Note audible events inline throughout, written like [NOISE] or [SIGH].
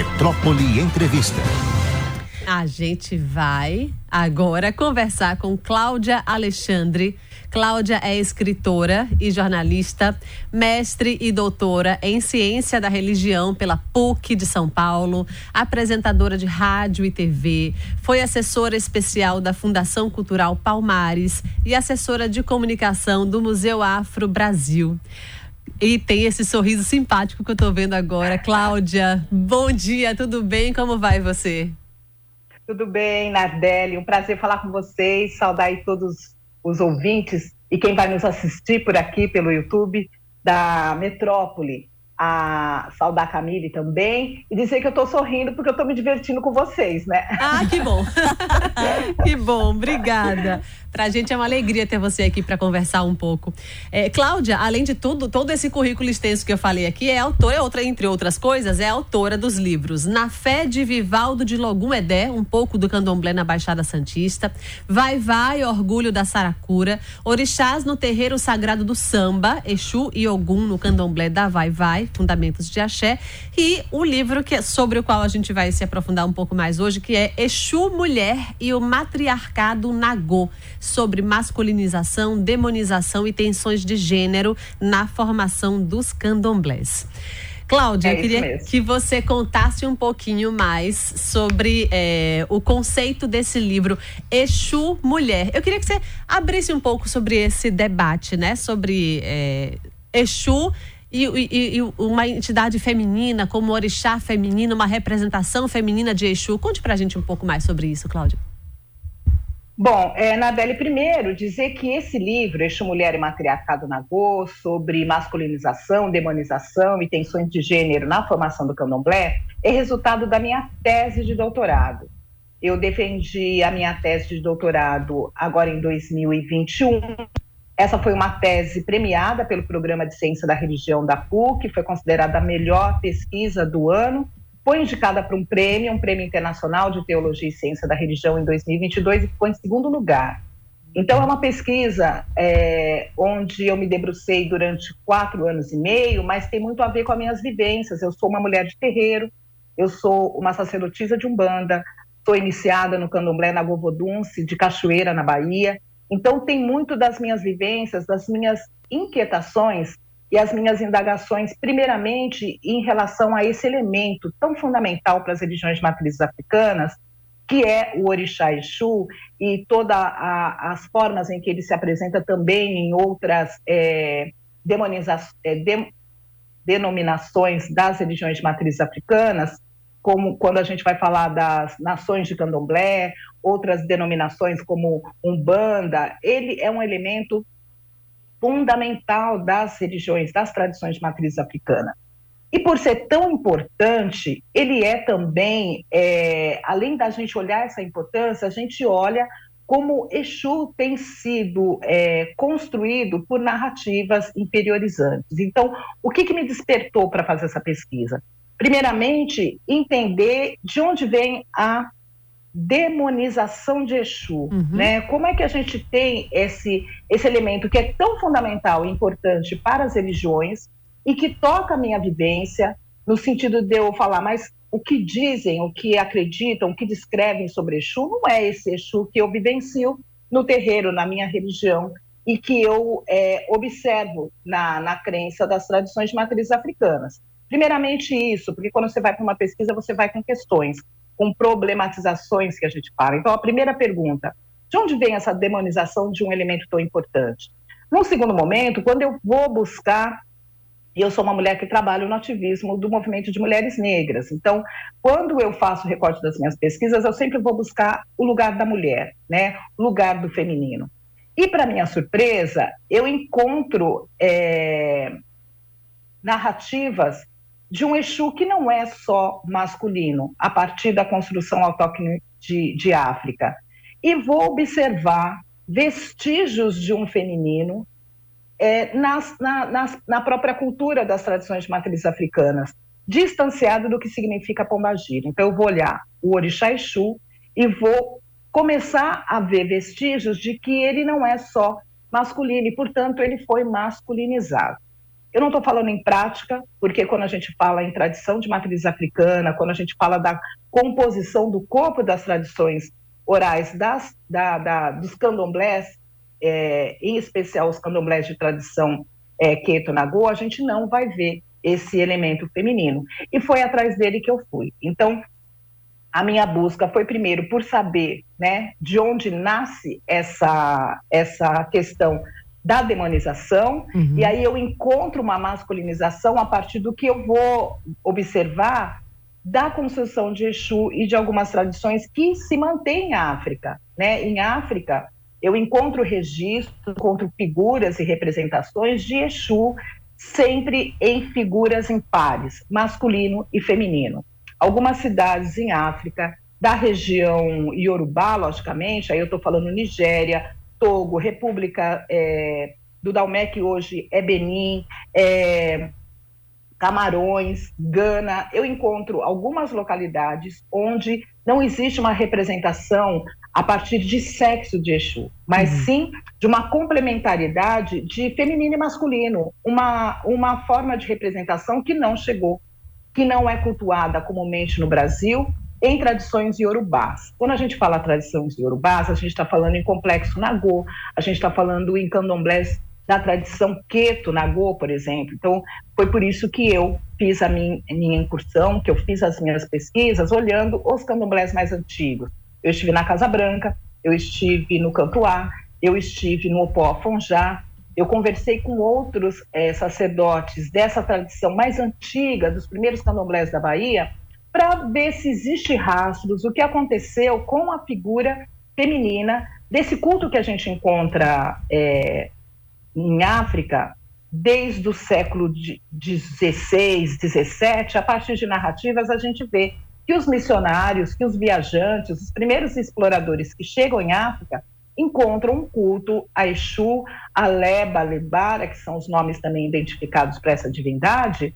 Metrópole Entrevista. A gente vai agora conversar com Cláudia Alexandre. Cláudia é escritora e jornalista, mestre e doutora em ciência da religião pela PUC de São Paulo, apresentadora de rádio e TV, foi assessora especial da Fundação Cultural Palmares e assessora de comunicação do Museu Afro Brasil. E tem esse sorriso simpático que eu estou vendo agora. Cláudia, bom dia, tudo bem? Como vai você? Tudo bem, Nardelli. Um prazer falar com vocês, saudar aí todos os ouvintes e quem vai nos assistir por aqui pelo YouTube da Metrópole a saudar a Camille também e dizer que eu estou sorrindo porque eu estou me divertindo com vocês, né? Ah, que bom. [LAUGHS] [LAUGHS] que bom, obrigada. Para a gente é uma alegria ter você aqui para conversar um pouco. É, Cláudia, além de tudo, todo esse currículo extenso que eu falei aqui, é autora, é outra, entre outras coisas, é autora dos livros Na Fé de Vivaldo de Logum Edé, um pouco do candomblé na Baixada Santista, Vai Vai, Orgulho da Saracura, Orixás no Terreiro Sagrado do Samba, Exu e Ogum no candomblé da Vai Vai, Fundamentos de Axé, e o livro que é sobre o qual a gente vai se aprofundar um pouco mais hoje, que é Exu Mulher e o Matriarcado Nagô sobre masculinização, demonização e tensões de gênero na formação dos candomblés. Cláudia, é eu queria mesmo. que você contasse um pouquinho mais sobre é, o conceito desse livro Exu Mulher. Eu queria que você abrisse um pouco sobre esse debate, né? Sobre é, Exu e, e, e, uma entidade feminina, como orixá feminino, uma representação feminina de Exu. Conte pra gente um pouco mais sobre isso, Cláudia. Bom, é, Nadele, primeiro, dizer que esse livro, Eixo Mulher e Matriarcado Nagô, sobre masculinização, demonização e tensões de gênero na formação do candomblé, é resultado da minha tese de doutorado. Eu defendi a minha tese de doutorado agora em 2021. Essa foi uma tese premiada pelo Programa de Ciência da Religião da PUC, foi considerada a melhor pesquisa do ano foi indicada para um prêmio, um prêmio internacional de teologia e ciência da religião em 2022 e ficou em segundo lugar. Então, é uma pesquisa é, onde eu me debrucei durante quatro anos e meio, mas tem muito a ver com as minhas vivências. Eu sou uma mulher de terreiro, eu sou uma sacerdotisa de Umbanda, sou iniciada no candomblé na Govodunce, de Cachoeira, na Bahia. Então, tem muito das minhas vivências, das minhas inquietações e as minhas indagações, primeiramente, em relação a esse elemento tão fundamental para as religiões de matrizes africanas, que é o orixá Exu, e todas as formas em que ele se apresenta também em outras é, é, de, denominações das religiões de matrizes africanas, como quando a gente vai falar das nações de candomblé, outras denominações como Umbanda, ele é um elemento fundamental das religiões, das tradições de matriz africana. E por ser tão importante, ele é também, é, além da gente olhar essa importância, a gente olha como Exu tem sido é, construído por narrativas inferiorizantes. Então, o que, que me despertou para fazer essa pesquisa? Primeiramente, entender de onde vem a demonização de Exu, uhum. né? Como é que a gente tem esse esse elemento que é tão fundamental e importante para as religiões e que toca a minha vivência no sentido de eu falar, mas o que dizem, o que acreditam, o que descrevem sobre Exu não é esse Exu que eu vivencio no terreiro, na minha religião e que eu é, observo na, na crença das tradições de matrizes africanas. Primeiramente isso, porque quando você vai para uma pesquisa, você vai com questões com problematizações que a gente fala. Então, a primeira pergunta: de onde vem essa demonização de um elemento tão importante? Num segundo momento, quando eu vou buscar e eu sou uma mulher que trabalha no ativismo do movimento de mulheres negras. Então, quando eu faço o recorte das minhas pesquisas, eu sempre vou buscar o lugar da mulher, né? O lugar do feminino. E, para minha surpresa, eu encontro é, narrativas de um Exu que não é só masculino, a partir da construção autóctone de, de África. E vou observar vestígios de um feminino é, nas, na, nas, na própria cultura das tradições de matrizes africanas, distanciado do que significa pombagira. Então, eu vou olhar o orixá Exu e vou começar a ver vestígios de que ele não é só masculino e, portanto, ele foi masculinizado. Eu não estou falando em prática, porque quando a gente fala em tradição de matriz africana, quando a gente fala da composição do corpo das tradições orais das, da, da, dos candomblés, é, em especial os candomblés de tradição é, Keto Nagô, a gente não vai ver esse elemento feminino. E foi atrás dele que eu fui. Então, a minha busca foi primeiro por saber né, de onde nasce essa, essa questão da demonização, uhum. e aí eu encontro uma masculinização a partir do que eu vou observar da construção de Exu e de algumas tradições que se mantêm em África. Né? Em África, eu encontro registros, encontro figuras e representações de Exu sempre em figuras em pares, masculino e feminino. Algumas cidades em África, da região Yorubá, logicamente, aí eu estou falando Nigéria, Togo, República é, do Dalmé, que hoje é Benin, é, Camarões, Gana, eu encontro algumas localidades onde não existe uma representação a partir de sexo de Exu, mas uhum. sim de uma complementaridade de feminino e masculino, uma, uma forma de representação que não chegou, que não é cultuada comumente no Brasil em tradições iorubás. Quando a gente fala tradições iorubás, a gente está falando em complexo nagô, a gente está falando em candomblés da tradição Queto, Nagô, por exemplo. Então, foi por isso que eu fiz a minha, minha incursão, que eu fiz as minhas pesquisas olhando os candomblés mais antigos. Eu estive na Casa Branca, eu estive no Cantuá, eu estive no Opó Afonjá, eu conversei com outros é, sacerdotes dessa tradição mais antiga, dos primeiros candomblés da Bahia, para ver se existe rastros, o que aconteceu com a figura feminina desse culto que a gente encontra é, em África desde o século XVI, XVII, a partir de narrativas, a gente vê que os missionários, que os viajantes, os primeiros exploradores que chegam em África, encontram um culto a Exu, a Leba, Lebara, que são os nomes também identificados para essa divindade,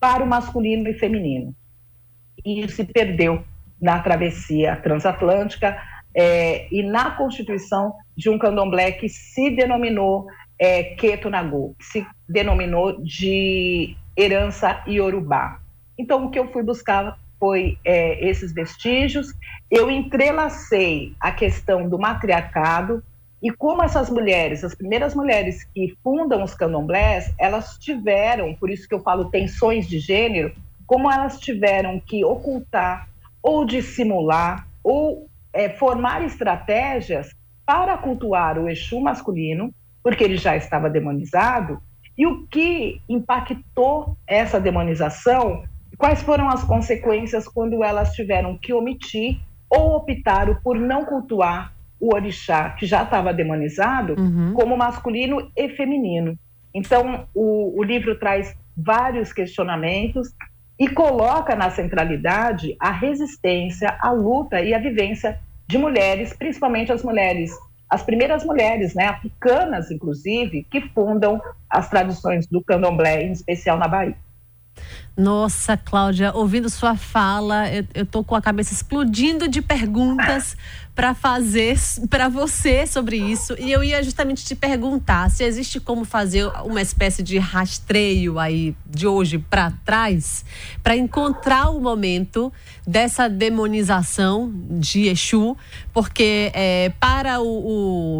para o masculino e feminino. E se perdeu na travessia transatlântica é, e na constituição de um candomblé que se denominou é, Nagô, que se denominou de herança iorubá. Então, o que eu fui buscar foi é, esses vestígios. Eu entrelacei a questão do matriarcado e como essas mulheres, as primeiras mulheres que fundam os candomblés, elas tiveram, por isso que eu falo tensões de gênero, como elas tiveram que ocultar ou dissimular ou é, formar estratégias para cultuar o Exu masculino, porque ele já estava demonizado, e o que impactou essa demonização, quais foram as consequências quando elas tiveram que omitir ou optaram por não cultuar o orixá, que já estava demonizado, uhum. como masculino e feminino. Então, o, o livro traz vários questionamentos e coloca na centralidade a resistência, a luta e a vivência de mulheres, principalmente as mulheres, as primeiras mulheres, né, africanas, inclusive, que fundam as tradições do candomblé, em especial na Bahia. Nossa, Cláudia, ouvindo sua fala, eu, eu tô com a cabeça explodindo de perguntas para fazer para você sobre isso. E eu ia justamente te perguntar se existe como fazer uma espécie de rastreio aí de hoje para trás, para encontrar o momento dessa demonização de Exu, porque é, para o,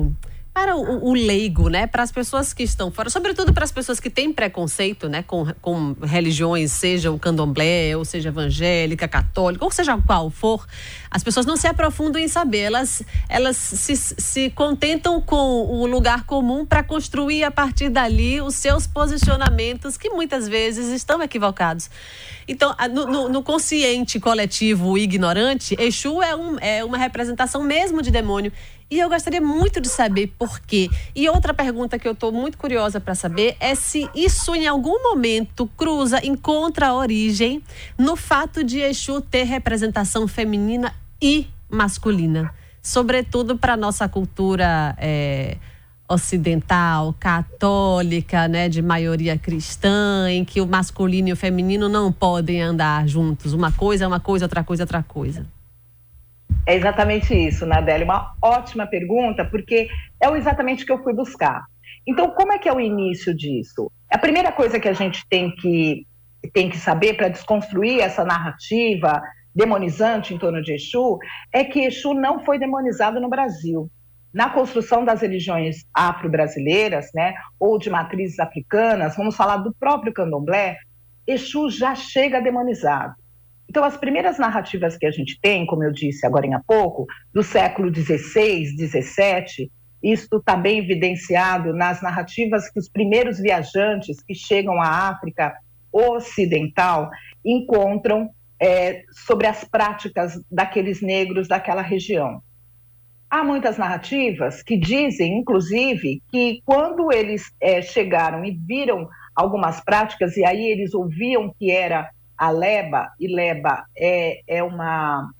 o para o, o, leigo, né, para as pessoas que estão fora, sobretudo para as pessoas que têm preconceito, né, com, com religiões, seja o candomblé, ou seja evangélica, católica, ou seja qual for, as pessoas não se aprofundam em saber, elas, elas se, se contentam com o lugar comum para construir a partir dali os seus posicionamentos, que muitas vezes estão equivocados. Então, no, no, no consciente coletivo ignorante, Exu é, um, é uma representação mesmo de demônio. E eu gostaria muito de saber por quê. E outra pergunta que eu estou muito curiosa para saber é se isso em algum momento cruza, encontra origem no fato de Exu ter representação feminina e masculina. Sobretudo para nossa cultura é, ocidental, católica, né, de maioria cristã, em que o masculino e o feminino não podem andar juntos. Uma coisa é uma coisa, outra coisa é outra coisa. É exatamente isso, Nadélia. Uma ótima pergunta, porque é exatamente o que eu fui buscar. Então, como é que é o início disso? A primeira coisa que a gente tem que, tem que saber para desconstruir essa narrativa demonizante em torno de Exu é que Exu não foi demonizado no Brasil. Na construção das religiões afro-brasileiras, né, ou de matrizes africanas, vamos falar do próprio candomblé, Exu já chega demonizado. Então, as primeiras narrativas que a gente tem, como eu disse agora há pouco, do século XVI, XVII, isto está bem evidenciado nas narrativas que os primeiros viajantes que chegam à África Ocidental encontram é, sobre as práticas daqueles negros daquela região. Há muitas narrativas que dizem, inclusive, que quando eles é, chegaram e viram algumas práticas, e aí eles ouviam que era a leba, e leba é, é uma,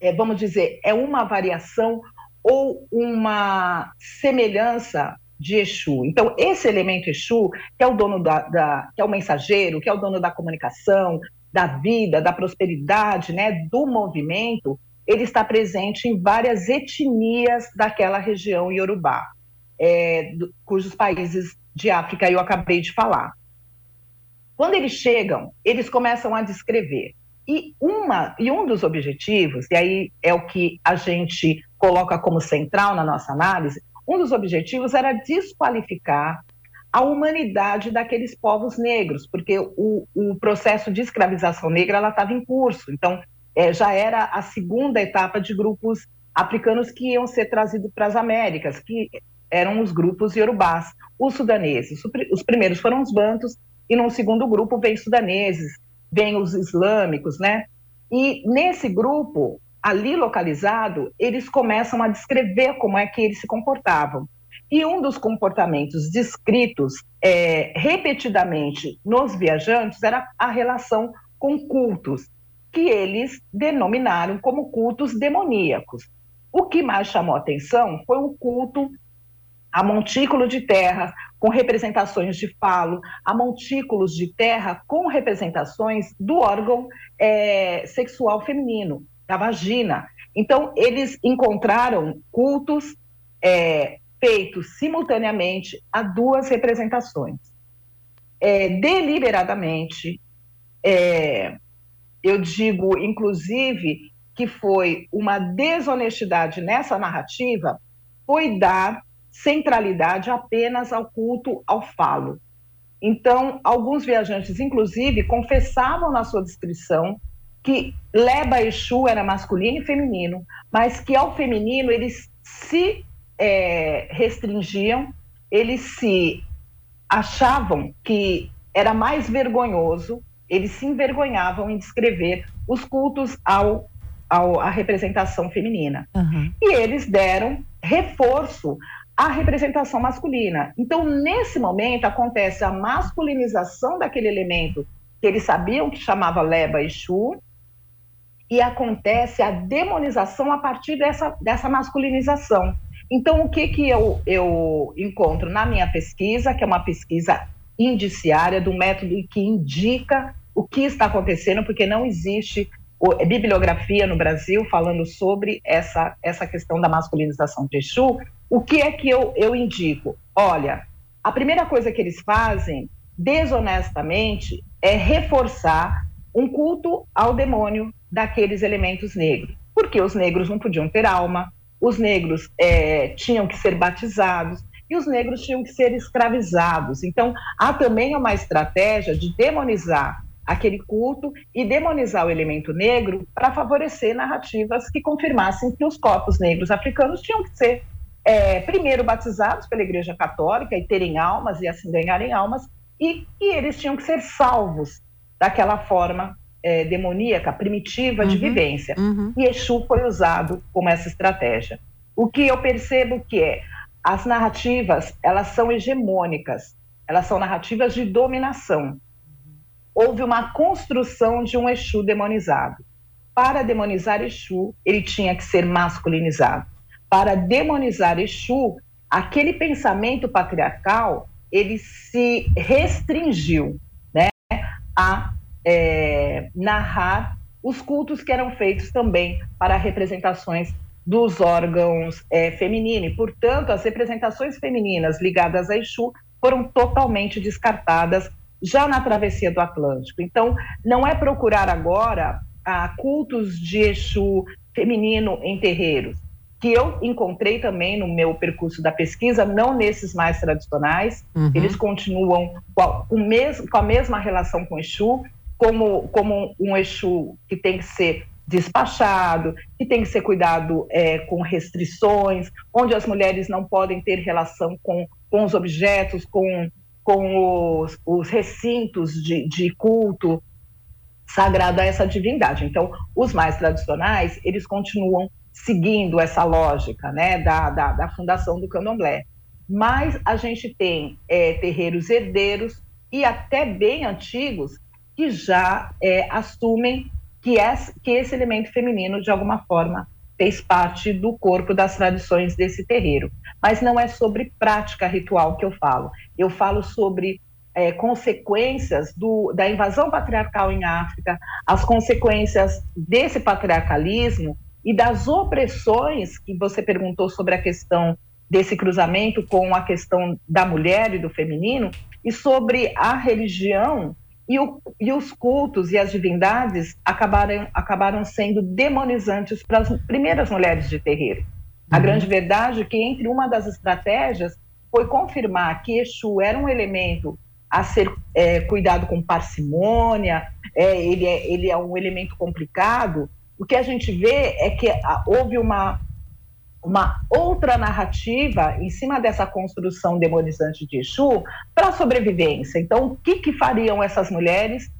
é, vamos dizer, é uma variação ou uma semelhança de Exu. Então, esse elemento Exu, que é o dono da, da, que é o mensageiro, que é o dono da comunicação, da vida, da prosperidade, né, do movimento, ele está presente em várias etnias daquela região iorubá, é, cujos países de África eu acabei de falar. Quando eles chegam, eles começam a descrever. E, uma, e um dos objetivos, e aí é o que a gente coloca como central na nossa análise, um dos objetivos era desqualificar a humanidade daqueles povos negros, porque o, o processo de escravização negra estava em curso. Então, é, já era a segunda etapa de grupos africanos que iam ser trazidos para as Américas, que eram os grupos iorubás, os sudaneses. Os primeiros foram os bantos, e no segundo grupo vem sudaneses, vem os islâmicos, né? E nesse grupo, ali localizado, eles começam a descrever como é que eles se comportavam. E um dos comportamentos descritos é, repetidamente nos viajantes era a relação com cultos, que eles denominaram como cultos demoníacos. O que mais chamou atenção foi o culto a montículo de terra com representações de falo, a montículos de terra com representações do órgão é, sexual feminino, da vagina. Então, eles encontraram cultos é, feitos simultaneamente a duas representações. É, deliberadamente, é, eu digo, inclusive, que foi uma desonestidade nessa narrativa, foi dar centralidade apenas ao culto ao falo. Então, alguns viajantes, inclusive, confessavam na sua descrição que Leba Exu era masculino e feminino, mas que ao feminino eles se é, restringiam, eles se achavam que era mais vergonhoso, eles se envergonhavam em descrever os cultos ao, ao à representação feminina. Uhum. E eles deram reforço à representação masculina. Então, nesse momento, acontece a masculinização daquele elemento que eles sabiam que chamava Leba Exu, e acontece a demonização a partir dessa, dessa masculinização. Então, o que, que eu, eu encontro na minha pesquisa, que é uma pesquisa indiciária do método que indica o que está acontecendo, porque não existe bibliografia no Brasil falando sobre essa, essa questão da masculinização de Exu, o que é que eu, eu indico? Olha, a primeira coisa que eles fazem, desonestamente, é reforçar um culto ao demônio daqueles elementos negros. Porque os negros não podiam ter alma, os negros é, tinham que ser batizados e os negros tinham que ser escravizados. Então, há também uma estratégia de demonizar aquele culto e demonizar o elemento negro para favorecer narrativas que confirmassem que os corpos negros africanos tinham que ser é, primeiro batizados pela Igreja Católica e terem almas e assim ganharem almas, e que eles tinham que ser salvos daquela forma é, demoníaca, primitiva de uhum, vivência. Uhum. E Exu foi usado como essa estratégia. O que eu percebo que é, as narrativas, elas são hegemônicas, elas são narrativas de dominação. Houve uma construção de um Exu demonizado. Para demonizar Exu, ele tinha que ser masculinizado. Para demonizar Exu, aquele pensamento patriarcal, ele se restringiu né, a é, narrar os cultos que eram feitos também para representações dos órgãos é, femininos. Portanto, as representações femininas ligadas a Exu foram totalmente descartadas já na travessia do Atlântico. Então, não é procurar agora a cultos de Exu feminino em terreiros, que eu encontrei também no meu percurso da pesquisa, não nesses mais tradicionais, uhum. eles continuam com a, com a mesma relação com Exu, como, como um Exu que tem que ser despachado, que tem que ser cuidado é, com restrições, onde as mulheres não podem ter relação com, com os objetos, com, com os, os recintos de, de culto sagrado a essa divindade. Então, os mais tradicionais, eles continuam seguindo essa lógica né, da, da, da fundação do candomblé. Mas a gente tem é, terreiros herdeiros e até bem antigos que já é, assumem que, que esse elemento feminino, de alguma forma, fez parte do corpo das tradições desse terreiro. Mas não é sobre prática ritual que eu falo. Eu falo sobre é, consequências do, da invasão patriarcal em África, as consequências desse patriarcalismo e das opressões que você perguntou sobre a questão desse cruzamento com a questão da mulher e do feminino, e sobre a religião e, o, e, os cultos e as divindades acabaram, acabaram sendo demonizantes para as primeiras mulheres de terreiro. A uhum. grande verdade é que entre uma das estratégias foi confirmar que Exu era um elemento a ser é, cuidado com parcimônia, é, ele, é, ele é um elemento complicado. O que a gente vê é que houve uma, uma outra narrativa em cima dessa construção demonizante de Exu para sobrevivência. Então, o que, que fariam essas mulheres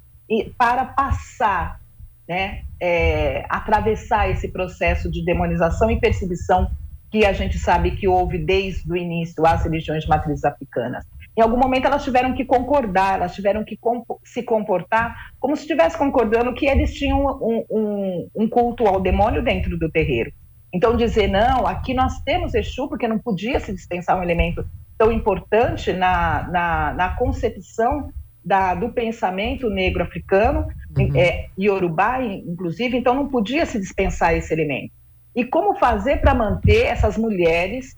para passar, né, é, atravessar esse processo de demonização e perseguição que a gente sabe que houve desde o início às religiões de matrizes africanas? Em algum momento elas tiveram que concordar, elas tiveram que se comportar como se estivesse concordando que eles tinham um, um, um culto ao demônio dentro do terreiro. Então, dizer, não, aqui nós temos Exu, porque não podia se dispensar um elemento tão importante na, na, na concepção da, do pensamento negro africano, uhum. é, Yorubá, inclusive, então não podia se dispensar esse elemento. E como fazer para manter essas mulheres,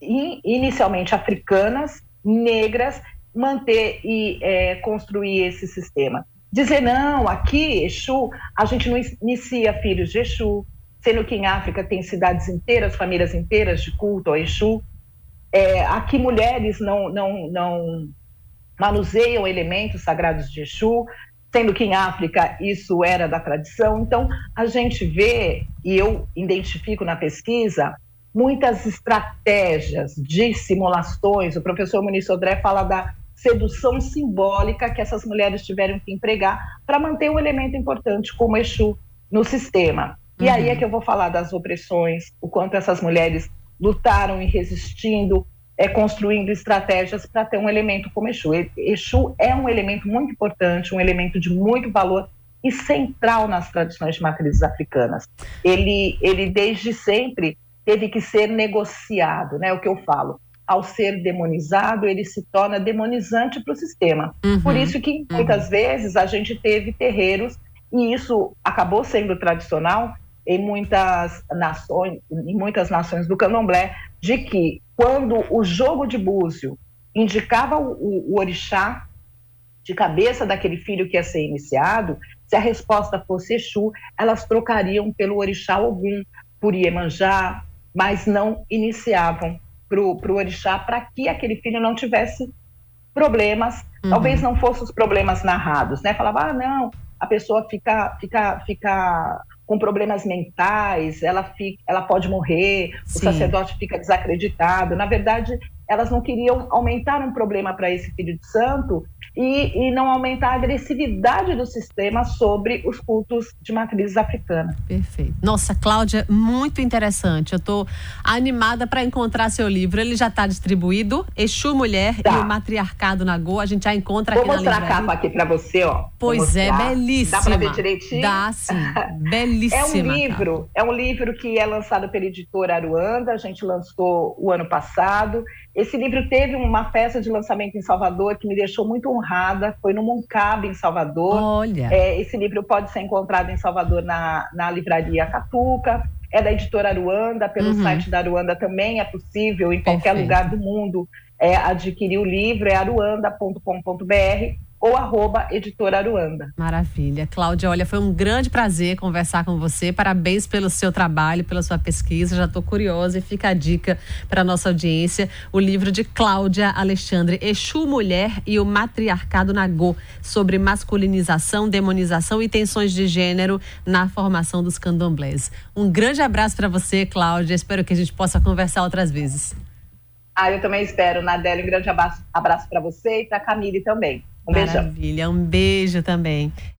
inicialmente africanas, negras, manter e é, construir esse sistema? Dizer, não, aqui, Exu, a gente não inicia filhos de Exu, sendo que em África tem cidades inteiras, famílias inteiras de culto ao Exu. É, aqui mulheres não, não, não manuseiam elementos sagrados de Exu, sendo que em África isso era da tradição. Então, a gente vê, e eu identifico na pesquisa, muitas estratégias de simulações. O professor Muniz Sodré fala da sedução simbólica que essas mulheres tiveram que empregar para manter um elemento importante como Exu no sistema. E uhum. aí é que eu vou falar das opressões, o quanto essas mulheres lutaram e resistindo, é, construindo estratégias para ter um elemento como Exu. Exu é um elemento muito importante, um elemento de muito valor e central nas tradições de matrizes africanas. Ele, ele desde sempre teve que ser negociado, né? O que eu falo. Ao ser demonizado, ele se torna demonizante para o sistema. Uhum. Por isso que muitas uhum. vezes a gente teve terreiros e isso acabou sendo tradicional em muitas nações, em muitas nações do candomblé, de que quando o jogo de búzio indicava o, o orixá de cabeça daquele filho que ia ser iniciado, se a resposta fosse Exu, elas trocariam pelo orixá Ogum, por Iemanjá, mas não iniciavam para o orixá para que aquele filho não tivesse problemas, uhum. talvez não fossem os problemas narrados, né? Falava, ah, não, a pessoa fica, fica, fica com problemas mentais, ela, fica, ela pode morrer, Sim. o sacerdote fica desacreditado. Na verdade, elas não queriam aumentar um problema para esse filho de santo e, e, não aumentar a agressividade do sistema sobre os cultos de matrizes africanas. Perfeito. Nossa, Cláudia, muito interessante. Eu estou animada para encontrar seu livro. Ele já está distribuído, Exu Mulher tá. e o Matriarcado na Go. A gente já encontra Vou aqui na livraria. Vou mostrar a capa aqui para você, ó. Pois é, belíssima. Dá para ver direitinho? Dá, sim. [LAUGHS] belíssima. É um livro, é um livro que é lançado pela editora Aruanda. A gente lançou o ano passado. Esse livro teve uma festa de lançamento em Salvador que me deixou muito honrada honrada. Foi no Moncab, em Salvador. Olha. É, esse livro pode ser encontrado em Salvador na, na livraria Catuca. É da editora Aruanda, pelo uhum. site da Aruanda também é possível, em Perfeito. qualquer lugar do mundo, é, adquirir o livro, é aruanda.com.br ou arroba editora Aruanda. Maravilha. Cláudia, olha, foi um grande prazer conversar com você. Parabéns pelo seu trabalho, pela sua pesquisa. Já estou curiosa e fica a dica para nossa audiência. O livro de Cláudia Alexandre, Exu Mulher e o Matriarcado Nagô, sobre masculinização, demonização e tensões de gênero na formação dos candomblés. Um grande abraço para você, Cláudia. Espero que a gente possa conversar outras vezes. Ah, eu também espero, Nadélio. Um grande abraço, abraço para você e para Camille também. Um beijão. Maravilha, um beijo também.